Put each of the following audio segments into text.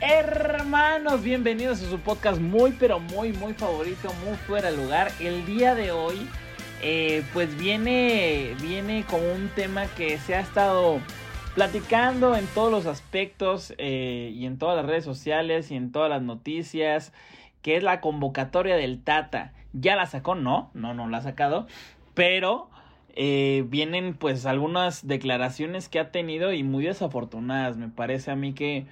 Hermanos, bienvenidos a su podcast muy pero muy muy favorito, muy fuera de lugar. El día de hoy, eh, pues viene, viene con un tema que se ha estado platicando en todos los aspectos eh, y en todas las redes sociales y en todas las noticias, que es la convocatoria del Tata. ¿Ya la sacó? No, no, no la ha sacado, pero eh, vienen pues algunas declaraciones que ha tenido y muy desafortunadas. Me parece a mí que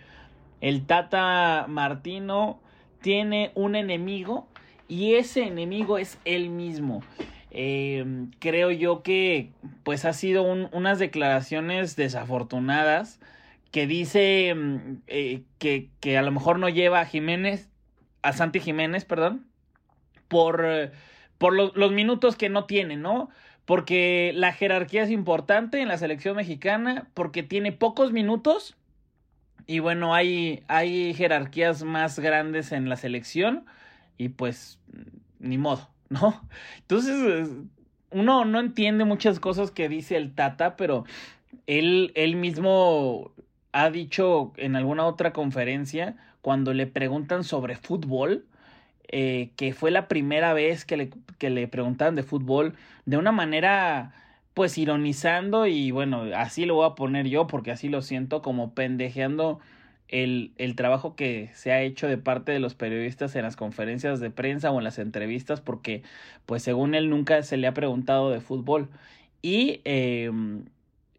el Tata Martino tiene un enemigo y ese enemigo es él mismo. Eh, creo yo que pues ha sido un, unas declaraciones desafortunadas que dice mm, eh, que, que, a lo mejor no lleva a Jiménez, a Santi Jiménez, perdón, por, por lo, los minutos que no tiene, ¿no? Porque la jerarquía es importante en la selección mexicana, porque tiene pocos minutos y bueno, hay, hay jerarquías más grandes en la selección y pues ni modo, ¿no? Entonces, uno no entiende muchas cosas que dice el Tata, pero él, él mismo ha dicho en alguna otra conferencia, cuando le preguntan sobre fútbol, eh, que fue la primera vez que le, que le preguntaban de fútbol, de una manera pues ironizando y bueno, así lo voy a poner yo porque así lo siento como pendejeando el, el, trabajo que se ha hecho de parte de los periodistas en las conferencias de prensa o en las entrevistas porque pues según él nunca se le ha preguntado de fútbol y eh,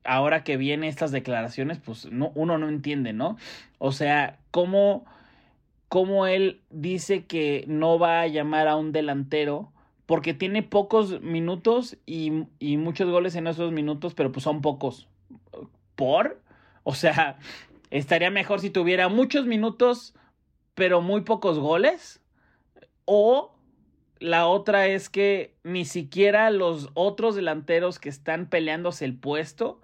ahora que vienen estas declaraciones pues no, uno no entiende, ¿no? O sea, ¿cómo, cómo él dice que no va a llamar a un delantero porque tiene pocos minutos y, y, muchos goles en esos minutos, pero pues son pocos. ¿Por? O sea, estaría mejor si tuviera muchos minutos, pero muy pocos goles. O la otra es que ni siquiera los otros delanteros que están peleándose el puesto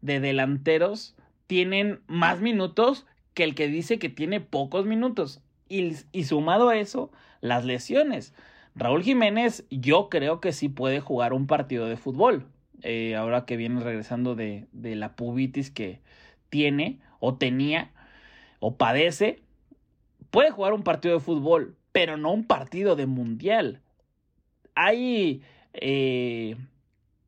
de delanteros tienen más minutos que el que dice que tiene pocos minutos. Y, sumado a eso, las lesiones. Raúl Jiménez, yo creo que sí puede jugar un partido de fútbol. Eh, ahora que viene regresando de, de la pubitis que tiene, o tenía, o padece, puede jugar un partido de fútbol, pero no un partido de mundial. Hay eh,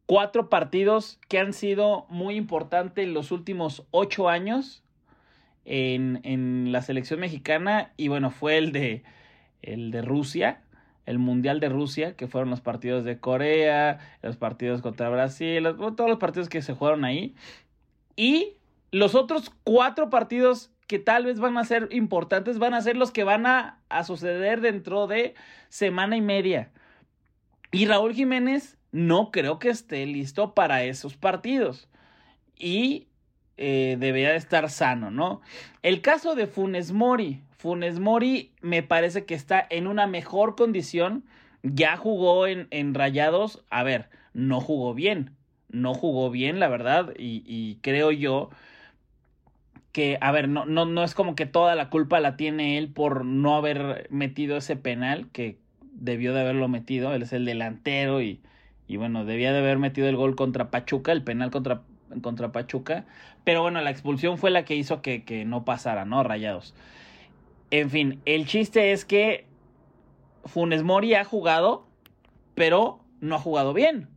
cuatro partidos que han sido muy importantes en los últimos ocho años en, en la selección mexicana, y bueno, fue el de, el de Rusia, el Mundial de Rusia, que fueron los partidos de Corea, los partidos contra Brasil, todos los partidos que se jugaron ahí. Y los otros cuatro partidos que tal vez van a ser importantes van a ser los que van a, a suceder dentro de semana y media. Y Raúl Jiménez no creo que esté listo para esos partidos. Y eh, debería de estar sano, ¿no? El caso de Funes Mori. Funes Mori me parece que está en una mejor condición. Ya jugó en, en Rayados. A ver, no jugó bien. No jugó bien, la verdad. Y, y creo yo que, a ver, no, no, no es como que toda la culpa la tiene él por no haber metido ese penal, que debió de haberlo metido. Él es el delantero y, y bueno, debía de haber metido el gol contra Pachuca, el penal contra contra Pachuca. Pero bueno, la expulsión fue la que hizo que, que, no pasara, ¿no? Rayados. En fin, el chiste es que Funes Mori ha jugado, pero no ha jugado bien.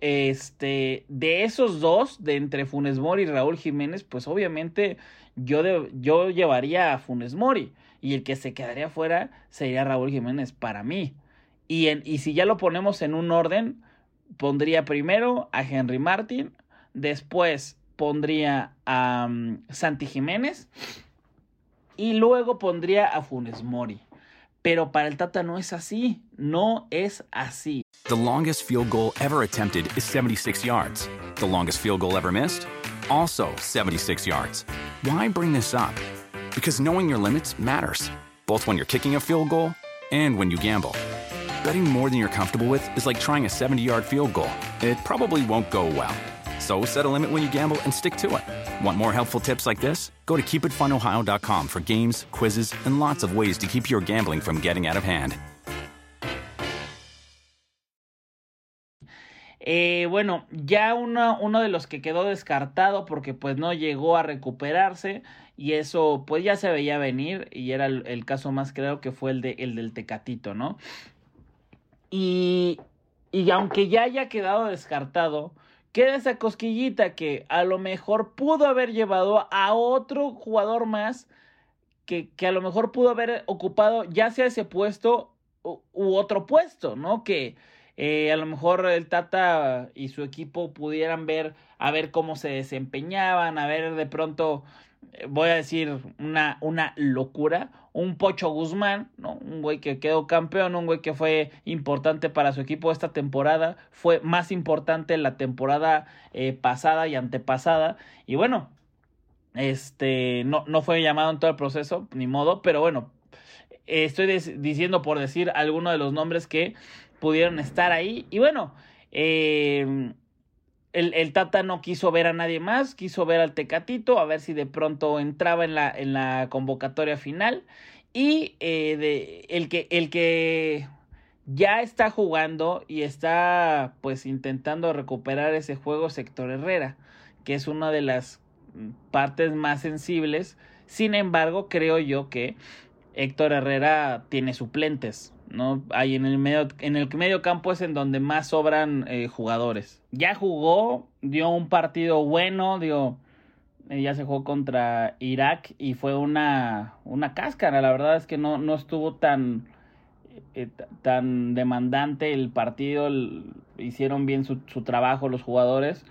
este, de esos dos, de entre Funes Mori y Raúl Jiménez, pues obviamente yo, yo llevaría a Funes Mori y el que se quedaría fuera sería Raúl Jiménez para mí. Y, en, y si ya lo ponemos en un orden, pondría primero a Henry Martin, después pondría a um, Santi Jiménez y luego pondría a Funes Mori. Pero para el Tata no es así, no es así. The longest field goal ever attempted is 76 yards. The longest field goal ever missed, also 76 yards. Why bring this up? Because knowing your limits matters, both when you're kicking a field goal and when you gamble. Betting more than you're comfortable with is like trying a 70 yard field goal. It probably won't go well. So set a limit when you gamble and stick to it. Want more helpful tips like this? Go to keepitfunohio.com for games, quizzes, and lots of ways to keep your gambling from getting out of hand. Eh, bueno, ya uno, uno de los que quedó descartado porque pues no llegó a recuperarse y eso pues ya se veía venir y era el, el caso más claro que fue el, de, el del Tecatito, ¿no? Y, y aunque ya haya quedado descartado, queda esa cosquillita que a lo mejor pudo haber llevado a otro jugador más que, que a lo mejor pudo haber ocupado ya sea ese puesto u, otro puesto, ¿no? Que eh, a lo mejor el Tata y su equipo pudieran ver a ver cómo se desempeñaban, a ver de pronto, eh, voy a decir una, una locura, un Pocho Guzmán, ¿no? Un güey que quedó campeón, un güey que fue importante para su equipo esta temporada, fue más importante la temporada eh, pasada y antepasada, y bueno, este, no, no fue llamado en todo el proceso, ni modo, pero bueno, estoy diciendo por decir alguno de los nombres que pudieron estar ahí. Y bueno, eh, el, el, Tata no quiso ver a nadie más, quiso ver al Tecatito, a ver si de pronto entraba en la, en la convocatoria final. Y eh, de, el, que, el que ya está jugando y está pues intentando recuperar ese juego Sector Herrera, que es una de las partes más sensibles. Sin embargo, creo yo que Héctor Herrera tiene suplentes, ¿no? Hay en el medio, en el medio campo es en donde más sobran eh, jugadores. Ya jugó, dio un partido bueno, dio, eh, ya se jugó contra Irak y fue una, una cáscara. La verdad es que no, no estuvo tan, eh, tan demandante el partido, hicieron bien su, su trabajo los jugadores.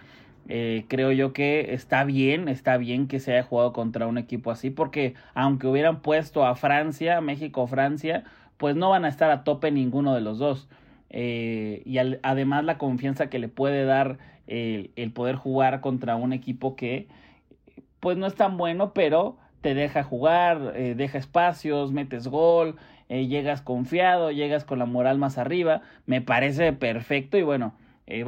Eh, creo yo que está bien, está bien que se haya jugado contra un equipo así, porque aunque hubieran puesto a Francia, México o Francia, pues no van a estar a tope ninguno de los dos. Eh, y además la confianza que le puede dar el, poder jugar contra un equipo que pues no es tan bueno, pero te deja jugar, eh, deja espacios, metes gol, eh, llegas confiado, llegas con la moral más arriba, me parece perfecto y bueno,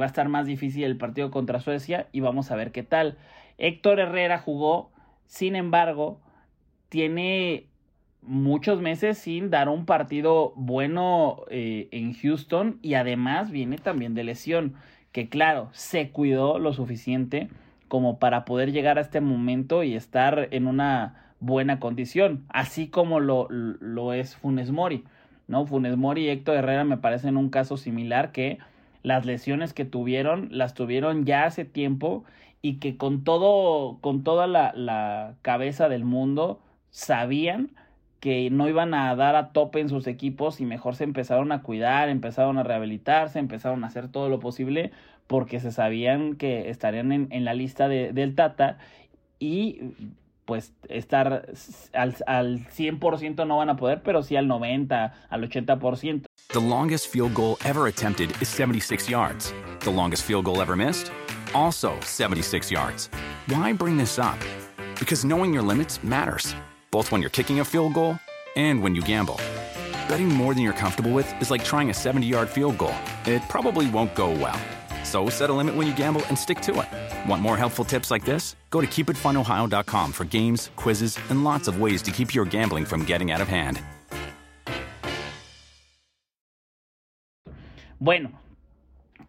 va a estar más difícil el partido contra Suecia y vamos a ver qué tal. Héctor Herrera jugó, sin embargo, tiene muchos meses sin dar un partido bueno eh, en Houston y además viene también de lesión, que claro, se cuidó lo suficiente como para poder llegar a este momento y estar en una buena condición, así como lo, lo es Funes Mori, ¿no? Funes Mori y Héctor Herrera me parecen un caso similar que las lesiones que tuvieron, las tuvieron ya hace tiempo y que con todo, con toda la, la cabeza del mundo sabían que no iban a dar a tope en sus equipos y mejor se empezaron a cuidar, empezaron a rehabilitarse, empezaron a hacer todo lo posible porque se sabían que estarían en, en la lista de, del Tata y pues estar al, al 100% no van a poder, pero sí al 90, al 80%. The longest field goal ever attempted is 76 yards. The longest field goal ever missed? Also 76 yards. Why bring this up? Because knowing your limits matters, both when you're kicking a field goal and when you gamble. Betting more than you're comfortable with is like trying a 70 yard field goal. It probably won't go well. So set a limit when you gamble and stick to it. Want more helpful tips like this? Go to keepitfunohio.com for games, quizzes, and lots of ways to keep your gambling from getting out of hand. Bueno,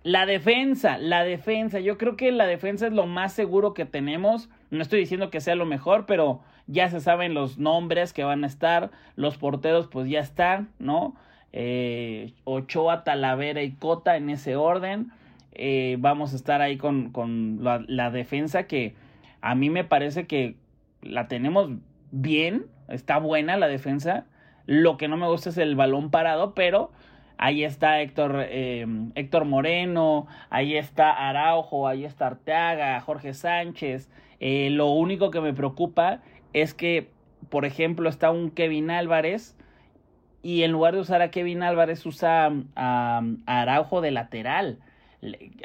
la defensa, la defensa, yo creo que la defensa es lo más seguro que tenemos. No estoy diciendo que sea lo mejor, pero ya se saben los nombres que van a estar, los porteros pues ya están, ¿no? Eh, Ochoa, Talavera y Cota en ese orden. eh, vamos a estar ahí con, con la, defensa que a mí me parece que la tenemos bien, está buena la defensa. Lo que no me gusta es el balón parado, pero ahí está Héctor, eh, Héctor Moreno, ahí está Araujo, ahí está Arteaga, Jorge Sánchez. Eh, lo único que me preocupa es que, por ejemplo, está un Kevin Álvarez y en lugar de usar a Kevin Álvarez usa a, Araujo de lateral.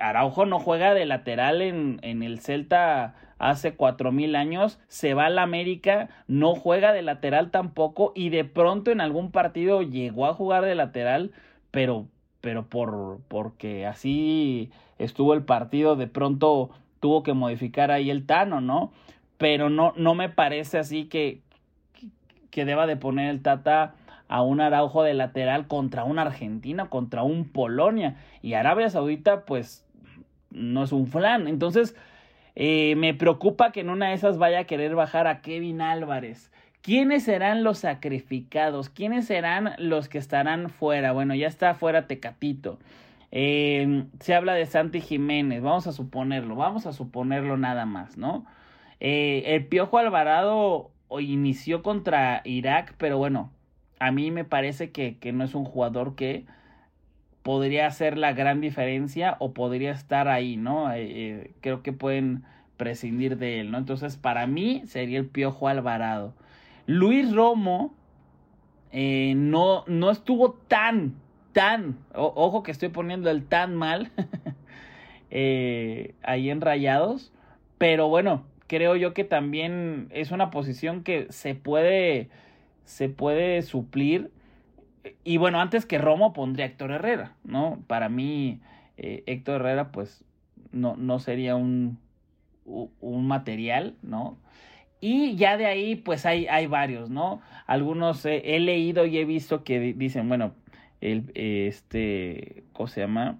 Araujo no juega de lateral en, en el Celta hace cuatro mil años, se va a la América, no juega de lateral tampoco y de pronto en algún partido llegó a jugar de lateral, pero, pero por, porque así estuvo el partido, de pronto tuvo que modificar ahí el Tano, ¿no? Pero no, no me parece así que, que deba de poner el Tata a un Araujo de lateral contra un Argentina, contra un Polonia. Y Arabia Saudita, pues, no es un flan. Entonces, eh, me preocupa que en una de esas vaya a querer bajar a Kevin Álvarez. ¿Quiénes serán los sacrificados? ¿Quiénes serán los que estarán fuera? Bueno, ya está fuera Tecatito. Eh, se habla de Santi Jiménez, vamos a suponerlo, vamos a suponerlo nada más, ¿no? Eh, el Piojo Alvarado inició contra Irak, pero bueno, a mí me parece que, no es un jugador que podría hacer la gran diferencia o podría estar ahí, ¿no? Eh, eh, creo que pueden prescindir de él, ¿no? Entonces, para mí sería el Piojo Alvarado. Luis Romo no, no estuvo tan, tan, ojo que estoy poniendo el tan mal ahí en Rayados, pero bueno, creo yo que también es una posición que se puede, se puede suplir y bueno, antes que Romo pondría Héctor Herrera, ¿no? Para mí, eh, Héctor Herrera, pues, no, no sería un, un material, ¿no? Y ya de ahí, pues hay, hay varios, ¿no? Algunos he leído y he visto que dicen, bueno, el, este, ¿cómo se llama?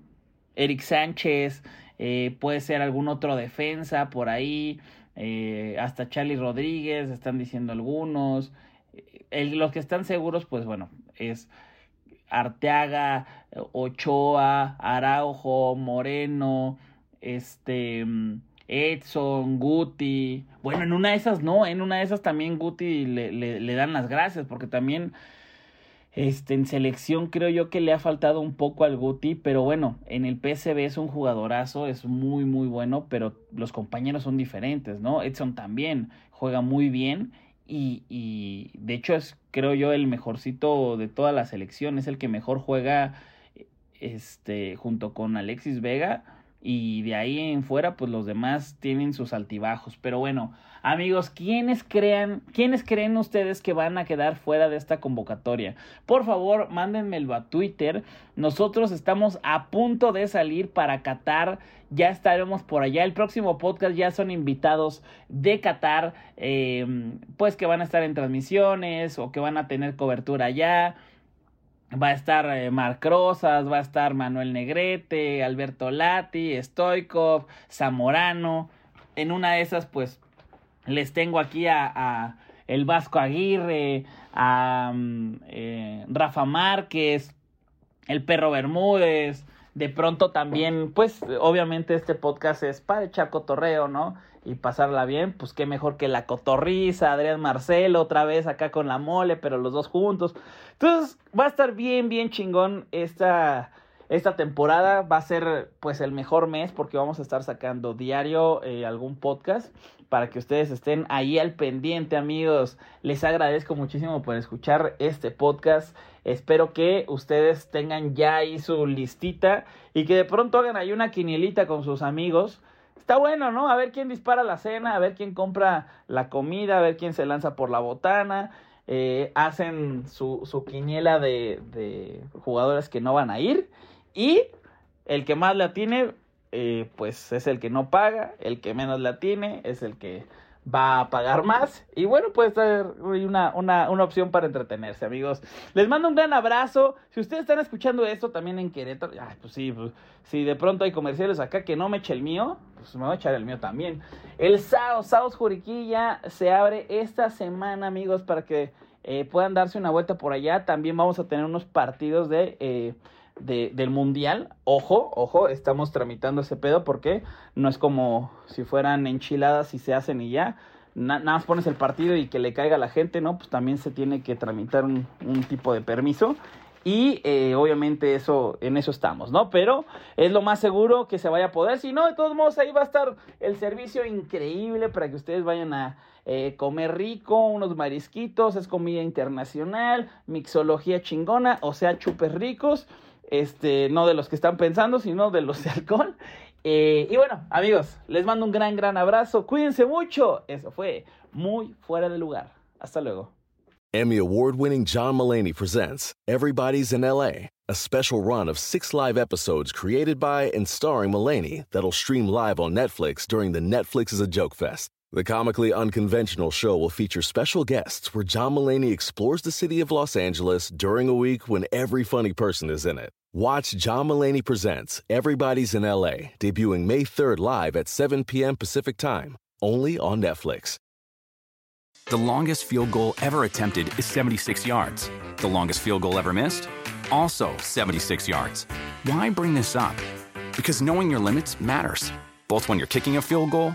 Eric Sánchez, eh, puede ser algún otro defensa por ahí, eh, hasta Charlie Rodríguez, están diciendo algunos. los que están seguros, pues bueno, es Arteaga, Ochoa, Araujo, Moreno, este Edson, Guti. Bueno, en una de esas no, en una de esas también Guti le, le, dan las gracias, porque también este, en selección creo yo que le ha faltado un poco al Guti, pero bueno, en el PSV es un jugadorazo, es muy muy bueno, pero los compañeros son diferentes, ¿no? Edson también juega muy bien y, y de hecho es, creo yo, el mejorcito de toda la selección, es el que mejor juega este, junto con Alexis Vega y de ahí en fuera pues los demás tienen sus altibajos. Pero bueno amigos quiénes crean quiénes creen ustedes que van a quedar fuera de esta convocatoria por favor mándenmelo a Twitter. Nosotros estamos a punto de salir para Qatar. Ya estaremos por allá. El próximo podcast ya son invitados de Qatar eh, pues que van a estar en transmisiones o que van a tener cobertura allá Va a estar eh, Marc Rosas, va a estar Manuel Negrete, Alberto Lati, Stoikov, Zamorano. En una de esas, pues, les tengo aquí a, el Vasco Aguirre, a mm, eh, Rafa Márquez, el Perro Bermúdez. De pronto también, pues, obviamente este podcast es para echar cotorreo, ¿no? Y pasarla bien, pues qué mejor que la cotorriza, Adrián Marcelo otra vez acá con la mole, pero los dos juntos. Entonces va a estar bien, bien chingón esta, esta temporada. Va a ser pues el mejor mes porque vamos a estar sacando diario eh, algún podcast para que ustedes estén ahí al pendiente amigos. Les agradezco muchísimo por escuchar este podcast. Espero que ustedes tengan ya ahí su listita y que de pronto hagan ahí una quinielita con sus amigos está bueno, ¿no? A ver quién dispara la cena, a ver quién compra la comida, a ver quién se lanza por la botana. Eh, hacen su, su quiniela de, de, jugadores que no van a ir. Y el que más la tiene, eh, pues es el que no paga. El que menos la tiene es el que va a pagar más. Y bueno, puede ser una, una, una, opción para entretenerse, amigos. Les mando un gran abrazo. Si ustedes están escuchando esto también en Querétaro, pues sí, pues, si de pronto hay comerciales acá que no me eche el mío, pues me voy a echar el mío también. El SAO, SAOS Juriquilla, se abre esta semana, amigos, para que eh, puedan darse una vuelta por allá. También vamos a tener unos partidos de... Eh, del mundial. Ojo, ojo, estamos tramitando ese pedo porque no es como si fueran enchiladas y se hacen y ya. nada más pones el partido y que le caiga a la gente, ¿no? Pues también se tiene que tramitar un, un tipo de permiso. Y eh, obviamente eso, en eso estamos, ¿no? Pero es lo más seguro que se vaya a poder. Si no, de todos modos, ahí va a estar el servicio increíble para que ustedes vayan a eh, comer rico, unos marisquitos, es comida internacional, mixología chingona, o sea, chupes ricos. Este, no de los que están pensando, sino de los de alcohol. Eh, y bueno, amigos, les mando un gran, gran abrazo. Cuídense mucho. Eso fue muy fuera de lugar. Hasta luego. Emmy award winning John Mullaney presents Everybody's in LA, a special run of six live episodes created by and starring Mullaney that'll stream live on Netflix during the Netflix is a Joke Fest. The comically unconventional show will feature special guests where John Mullaney explores the city of Los Angeles during a week when every funny person is in it. Watch John Mullaney Presents Everybody's in LA, debuting May 3rd live at 7 p.m. Pacific Time, only on Netflix. The longest field goal ever attempted is 76 yards. The longest field goal ever missed? Also 76 yards. Why bring this up? Because knowing your limits matters, both when you're kicking a field goal